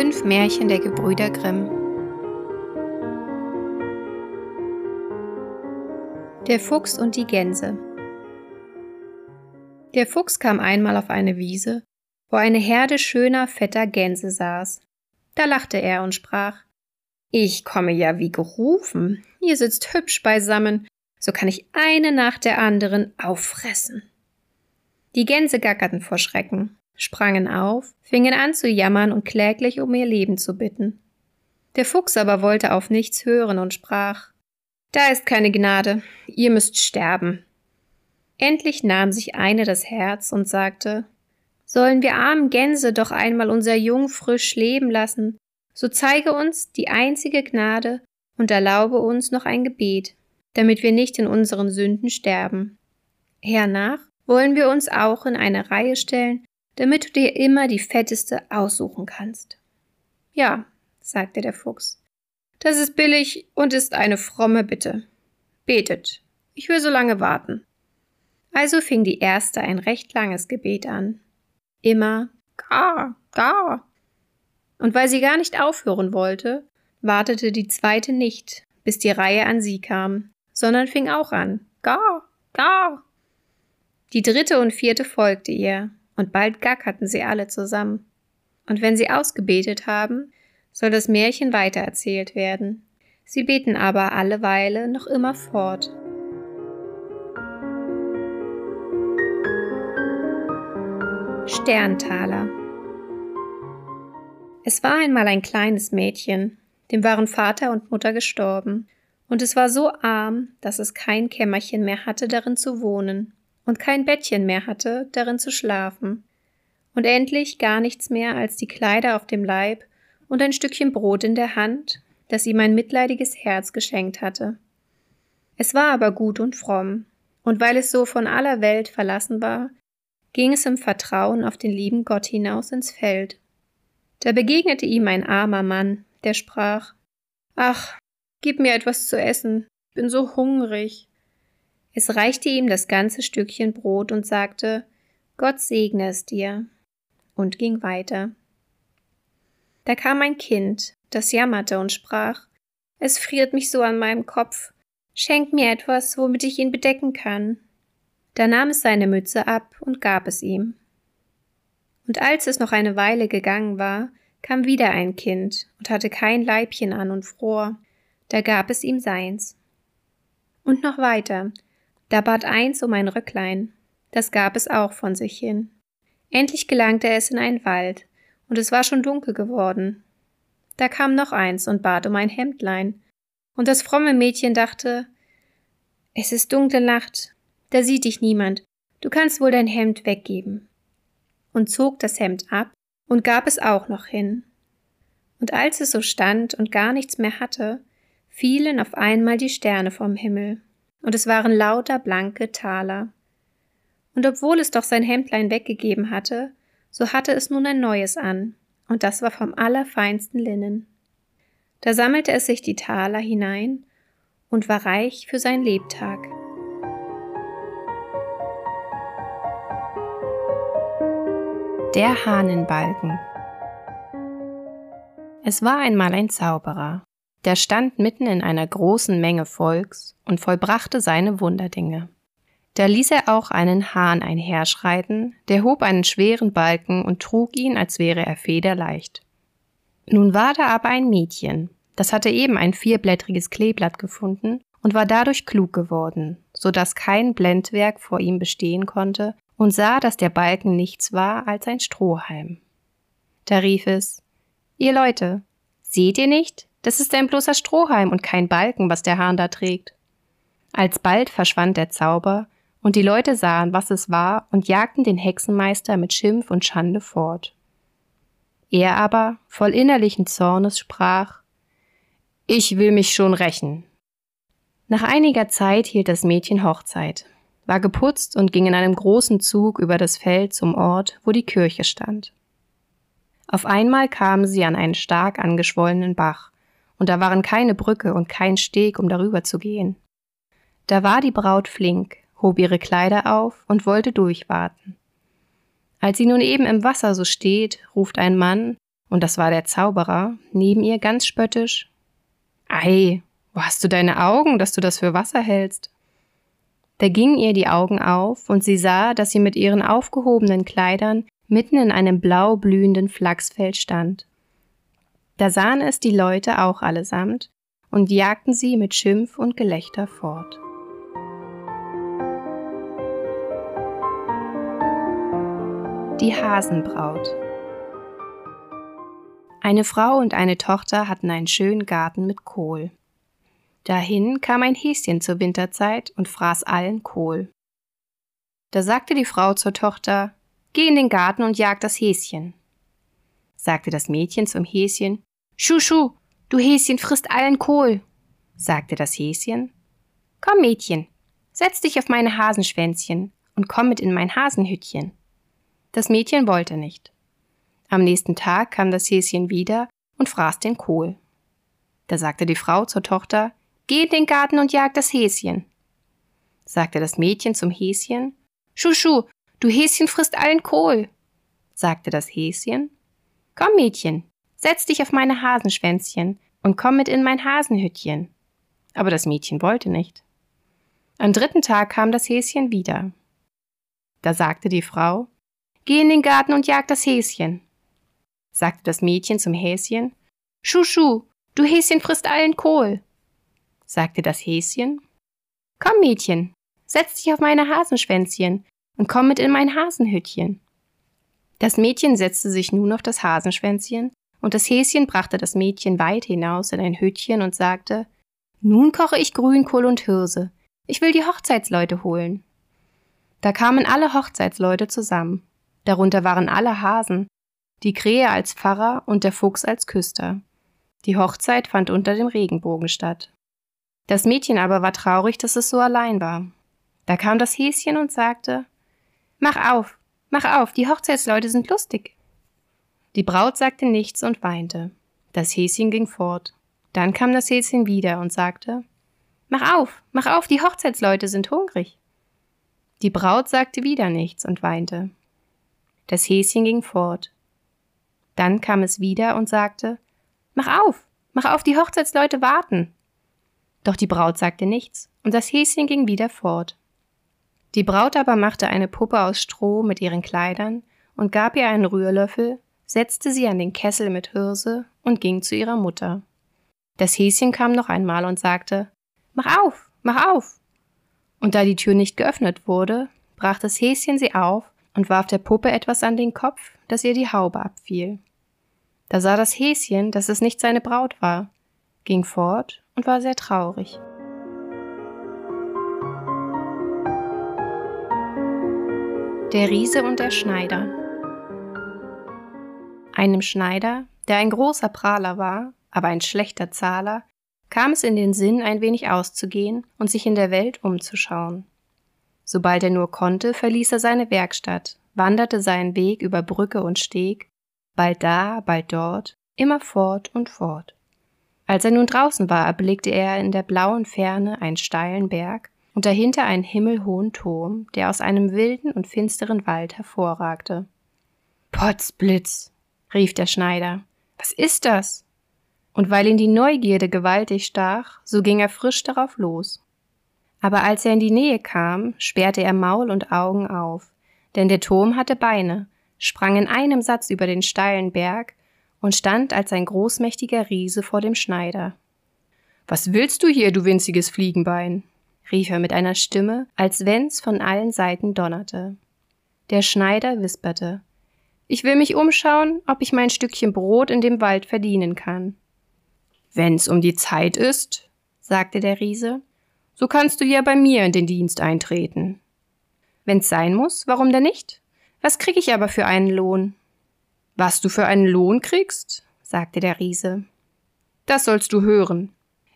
Fünf Märchen der Gebrüder Grimm. Der Fuchs und die Gänse. Der Fuchs kam einmal auf eine Wiese, wo eine Herde schöner, fetter Gänse saß. Da lachte er und sprach Ich komme ja wie gerufen, ihr sitzt hübsch beisammen, so kann ich eine nach der anderen auffressen. Die Gänse gackerten vor Schrecken, sprangen auf, fingen an zu jammern und kläglich um ihr Leben zu bitten. Der Fuchs aber wollte auf nichts hören und sprach Da ist keine Gnade, ihr müsst sterben. Endlich nahm sich eine das Herz und sagte Sollen wir armen Gänse doch einmal unser Jung frisch leben lassen, so zeige uns die einzige Gnade und erlaube uns noch ein Gebet, damit wir nicht in unseren Sünden sterben. Hernach wollen wir uns auch in eine Reihe stellen, damit du dir immer die fetteste aussuchen kannst. Ja, sagte der Fuchs, das ist billig und ist eine fromme Bitte. Betet, ich will so lange warten. Also fing die erste ein recht langes Gebet an. Immer gar, gar. Und weil sie gar nicht aufhören wollte, wartete die zweite nicht, bis die Reihe an sie kam, sondern fing auch an. Gar, gar. Die dritte und vierte folgte ihr, und bald gackerten sie alle zusammen. Und wenn sie ausgebetet haben, soll das Märchen weitererzählt werden. Sie beten aber alle Weile noch immer fort. Sterntaler Es war einmal ein kleines Mädchen, dem waren Vater und Mutter gestorben, und es war so arm, dass es kein Kämmerchen mehr hatte, darin zu wohnen und kein Bettchen mehr hatte, darin zu schlafen, und endlich gar nichts mehr als die Kleider auf dem Leib und ein Stückchen Brot in der Hand, das ihm ein mitleidiges Herz geschenkt hatte. Es war aber gut und fromm, und weil es so von aller Welt verlassen war, ging es im Vertrauen auf den lieben Gott hinaus ins Feld. Da begegnete ihm ein armer Mann, der sprach Ach, gib mir etwas zu essen, ich bin so hungrig. Es reichte ihm das ganze Stückchen Brot und sagte Gott segne es dir und ging weiter. Da kam ein Kind, das jammerte und sprach Es friert mich so an meinem Kopf. Schenk mir etwas, womit ich ihn bedecken kann. Da nahm es seine Mütze ab und gab es ihm. Und als es noch eine Weile gegangen war, kam wieder ein Kind und hatte kein Leibchen an und fror, da gab es ihm seins. Und noch weiter, da bat eins um ein Röcklein, das gab es auch von sich hin. Endlich gelangte es in einen Wald, und es war schon dunkel geworden. Da kam noch eins und bat um ein Hemdlein, und das fromme Mädchen dachte, es ist dunkle Nacht, da sieht dich niemand, du kannst wohl dein Hemd weggeben. Und zog das Hemd ab und gab es auch noch hin. Und als es so stand und gar nichts mehr hatte, fielen auf einmal die Sterne vom Himmel und es waren lauter blanke Taler. Und obwohl es doch sein Hemdlein weggegeben hatte, so hatte es nun ein neues an, und das war vom allerfeinsten Linnen. Da sammelte es sich die Taler hinein und war reich für sein Lebtag. Der Hahnenbalken Es war einmal ein Zauberer, der stand mitten in einer großen Menge Volks und vollbrachte seine Wunderdinge. Da ließ er auch einen Hahn einherschreiten, der hob einen schweren Balken und trug ihn, als wäre er federleicht. Nun war da aber ein Mädchen, das hatte eben ein vierblättriges Kleeblatt gefunden und war dadurch klug geworden, so dass kein Blendwerk vor ihm bestehen konnte und sah, dass der Balken nichts war als ein Strohhalm. Da rief es Ihr Leute, seht ihr nicht, das ist ein bloßer Strohhalm und kein Balken, was der Hahn da trägt. Alsbald verschwand der Zauber, und die Leute sahen, was es war, und jagten den Hexenmeister mit Schimpf und Schande fort. Er aber, voll innerlichen Zornes, sprach Ich will mich schon rächen. Nach einiger Zeit hielt das Mädchen Hochzeit, war geputzt und ging in einem großen Zug über das Feld zum Ort, wo die Kirche stand. Auf einmal kamen sie an einen stark angeschwollenen Bach, und da waren keine Brücke und kein Steg, um darüber zu gehen. Da war die Braut flink, hob ihre Kleider auf und wollte durchwarten. Als sie nun eben im Wasser so steht, ruft ein Mann und das war der Zauberer, neben ihr ganz spöttisch. Ei, wo hast du deine Augen, dass du das für Wasser hältst? Da gingen ihr die Augen auf, und sie sah, dass sie mit ihren aufgehobenen Kleidern mitten in einem blau blühenden Flachsfeld stand. Da sahen es die Leute auch allesamt und jagten sie mit Schimpf und Gelächter fort. Die Hasenbraut Eine Frau und eine Tochter hatten einen schönen Garten mit Kohl. Dahin kam ein Häschen zur Winterzeit und fraß allen Kohl. Da sagte die Frau zur Tochter, Geh in den Garten und jag das Häschen. Sagte das Mädchen zum Häschen, Schuschu, du Häschen frisst allen Kohl. Sagte das Häschen, Komm, Mädchen, setz dich auf meine Hasenschwänzchen und komm mit in mein Hasenhüttchen. Das Mädchen wollte nicht. Am nächsten Tag kam das Häschen wieder und fraß den Kohl. Da sagte die Frau zur Tochter, Geh in den Garten und jag das Häschen. Sagte das Mädchen zum Häschen, Schuschu, du Häschen frisst allen Kohl. Sagte das Häschen, Komm, Mädchen, setz dich auf meine Hasenschwänzchen und komm mit in mein Hasenhüttchen. Aber das Mädchen wollte nicht. Am dritten Tag kam das Häschen wieder. Da sagte die Frau, Geh in den Garten und jag das Häschen. Sagte das Mädchen zum Häschen, Schuschu, du Häschen frisst allen Kohl sagte das Häschen. Komm, Mädchen, setz dich auf meine Hasenschwänzchen und komm mit in mein Hasenhüttchen. Das Mädchen setzte sich nun auf das Hasenschwänzchen, und das Häschen brachte das Mädchen weit hinaus in ein Hüttchen und sagte, Nun koche ich Grünkohl und Hirse. Ich will die Hochzeitsleute holen. Da kamen alle Hochzeitsleute zusammen. Darunter waren alle Hasen, die Krähe als Pfarrer und der Fuchs als Küster. Die Hochzeit fand unter dem Regenbogen statt. Das Mädchen aber war traurig, dass es so allein war. Da kam das Häschen und sagte, Mach auf, mach auf, die Hochzeitsleute sind lustig. Die Braut sagte nichts und weinte. Das Häschen ging fort. Dann kam das Häschen wieder und sagte, Mach auf, mach auf, die Hochzeitsleute sind hungrig. Die Braut sagte wieder nichts und weinte. Das Häschen ging fort. Dann kam es wieder und sagte, Mach auf, mach auf, die Hochzeitsleute warten. Doch die Braut sagte nichts, und das Häschen ging wieder fort. Die Braut aber machte eine Puppe aus Stroh mit ihren Kleidern und gab ihr einen Rührlöffel, setzte sie an den Kessel mit Hirse und ging zu ihrer Mutter. Das Häschen kam noch einmal und sagte, Mach auf, mach auf! Und da die Tür nicht geöffnet wurde, brach das Häschen sie auf und warf der Puppe etwas an den Kopf, dass ihr die Haube abfiel. Da sah das Häschen, dass es nicht seine Braut war, ging fort und war sehr traurig. Der Riese und der Schneider Einem Schneider, der ein großer Prahler war, aber ein schlechter Zahler, kam es in den Sinn, ein wenig auszugehen und sich in der Welt umzuschauen. Sobald er nur konnte, verließ er seine Werkstatt, wanderte seinen Weg über Brücke und Steg, bald da, bald dort, immer fort und fort. Als er nun draußen war, erblickte er in der blauen Ferne einen steilen Berg und dahinter einen himmelhohen Turm, der aus einem wilden und finsteren Wald hervorragte. Potzblitz, rief der Schneider, was ist das? Und weil ihn die Neugierde gewaltig stach, so ging er frisch darauf los. Aber als er in die Nähe kam, sperrte er Maul und Augen auf, denn der Turm hatte Beine, sprang in einem Satz über den steilen Berg und stand als ein großmächtiger Riese vor dem Schneider. Was willst du hier, du winziges Fliegenbein? rief er mit einer Stimme, als wenn's von allen Seiten donnerte. Der Schneider wisperte Ich will mich umschauen, ob ich mein Stückchen Brot in dem Wald verdienen kann. Wenn's um die Zeit ist, sagte der Riese, so kannst du ja bei mir in den Dienst eintreten. Wenn's sein muss, warum denn nicht? Was krieg ich aber für einen Lohn? Was du für einen Lohn kriegst? sagte der Riese. Das sollst du hören.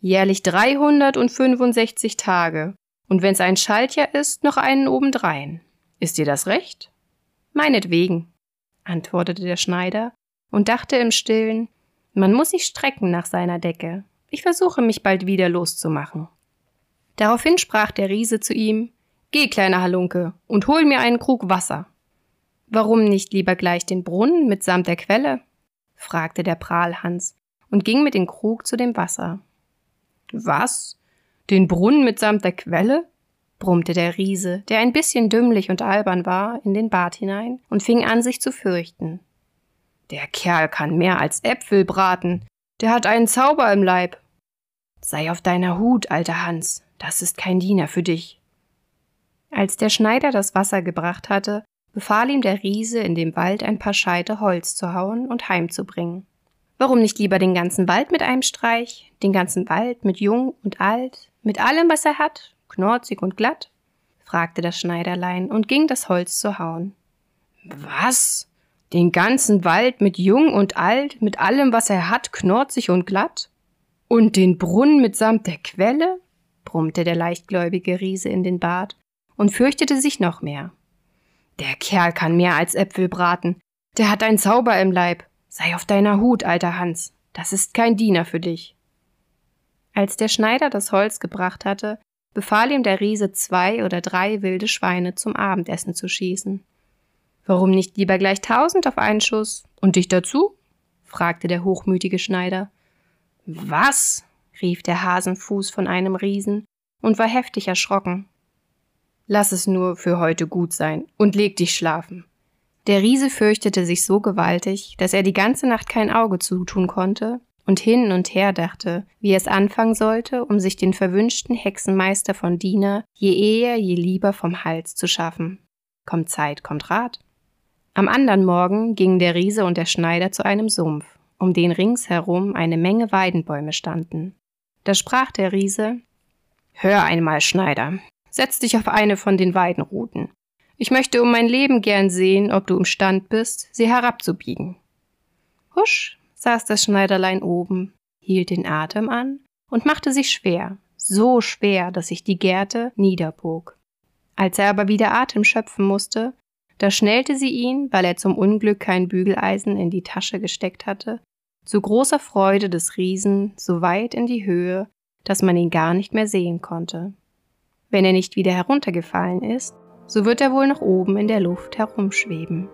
Jährlich 365 Tage. Und wenn's ein Schaltjahr ist, noch einen obendrein. Ist dir das recht? Meinetwegen, antwortete der Schneider und dachte im Stillen, man muss sich strecken nach seiner Decke. Ich versuche mich bald wieder loszumachen. Daraufhin sprach der Riese zu ihm, Geh, kleiner Halunke, und hol mir einen Krug Wasser. Warum nicht lieber gleich den Brunnen mitsamt der Quelle? fragte der Prahlhans und ging mit dem Krug zu dem Wasser. Was? Den Brunnen mitsamt der Quelle? Brummte der Riese, der ein bisschen dümmlich und albern war, in den Bart hinein und fing an, sich zu fürchten. Der Kerl kann mehr als Äpfel braten. Der hat einen Zauber im Leib. Sei auf deiner Hut, alter Hans, das ist kein Diener für dich. Als der Schneider das Wasser gebracht hatte, befahl ihm der Riese, in dem Wald ein paar Scheite Holz zu hauen und heimzubringen. Warum nicht lieber den ganzen Wald mit einem Streich, den ganzen Wald mit Jung und Alt, mit allem, was er hat, knorzig und glatt? fragte das Schneiderlein und ging das Holz zu hauen. Was? Den ganzen Wald mit Jung und Alt, mit allem, was er hat, knorzig und glatt? Und den Brunnen mitsamt der Quelle? brummte der leichtgläubige Riese in den Bart und fürchtete sich noch mehr. Der Kerl kann mehr als Äpfel braten. Der hat einen Zauber im Leib. Sei auf deiner Hut, alter Hans. Das ist kein Diener für dich. Als der Schneider das Holz gebracht hatte, befahl ihm der Riese zwei oder drei wilde Schweine zum Abendessen zu schießen. Warum nicht lieber gleich tausend auf einen Schuss und dich dazu? fragte der hochmütige Schneider. Was? rief der Hasenfuß von einem Riesen und war heftig erschrocken. Lass es nur für heute gut sein und leg dich schlafen. Der Riese fürchtete sich so gewaltig, dass er die ganze Nacht kein Auge zutun konnte und hin und her dachte, wie es anfangen sollte, um sich den verwünschten Hexenmeister von Diener je eher, je lieber vom Hals zu schaffen. Kommt Zeit, kommt Rat. Am andern Morgen gingen der Riese und der Schneider zu einem Sumpf, um den ringsherum eine Menge Weidenbäume standen. Da sprach der Riese Hör einmal, Schneider, setz dich auf eine von den Weidenruten. Ich möchte um mein Leben gern sehen, ob du imstand bist, sie herabzubiegen. Husch, saß das Schneiderlein oben, hielt den Atem an und machte sich schwer, so schwer, dass sich die Gerte niederbog. Als er aber wieder Atem schöpfen musste, da schnellte sie ihn, weil er zum Unglück kein Bügeleisen in die Tasche gesteckt hatte, zu großer Freude des Riesen so weit in die Höhe, dass man ihn gar nicht mehr sehen konnte. Wenn er nicht wieder heruntergefallen ist, so wird er wohl noch oben in der Luft herumschweben.